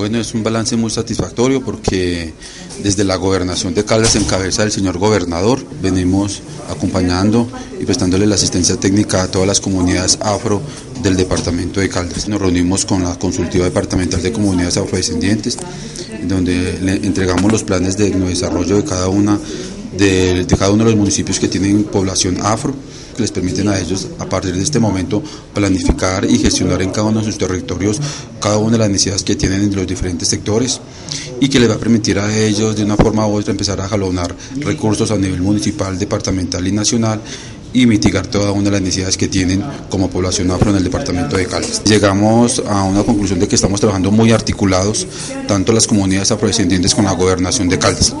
Bueno, es un balance muy satisfactorio porque desde la gobernación de Caldas en cabeza del señor gobernador venimos acompañando y prestándole la asistencia técnica a todas las comunidades afro del departamento de Caldas. Nos reunimos con la consultiva departamental de comunidades afrodescendientes donde le entregamos los planes de desarrollo de cada una de, cada uno de los municipios que tienen población afro que les permiten a ellos a partir de este momento planificar y gestionar en cada uno de sus territorios cada una de las necesidades que tienen en los diferentes sectores y que les va a permitir a ellos de una forma u otra empezar a jalonar recursos a nivel municipal, departamental y nacional y mitigar toda una de las necesidades que tienen como población afro en el departamento de Caldas. Llegamos a una conclusión de que estamos trabajando muy articulados, tanto las comunidades afrodescendientes con la gobernación de Caldas.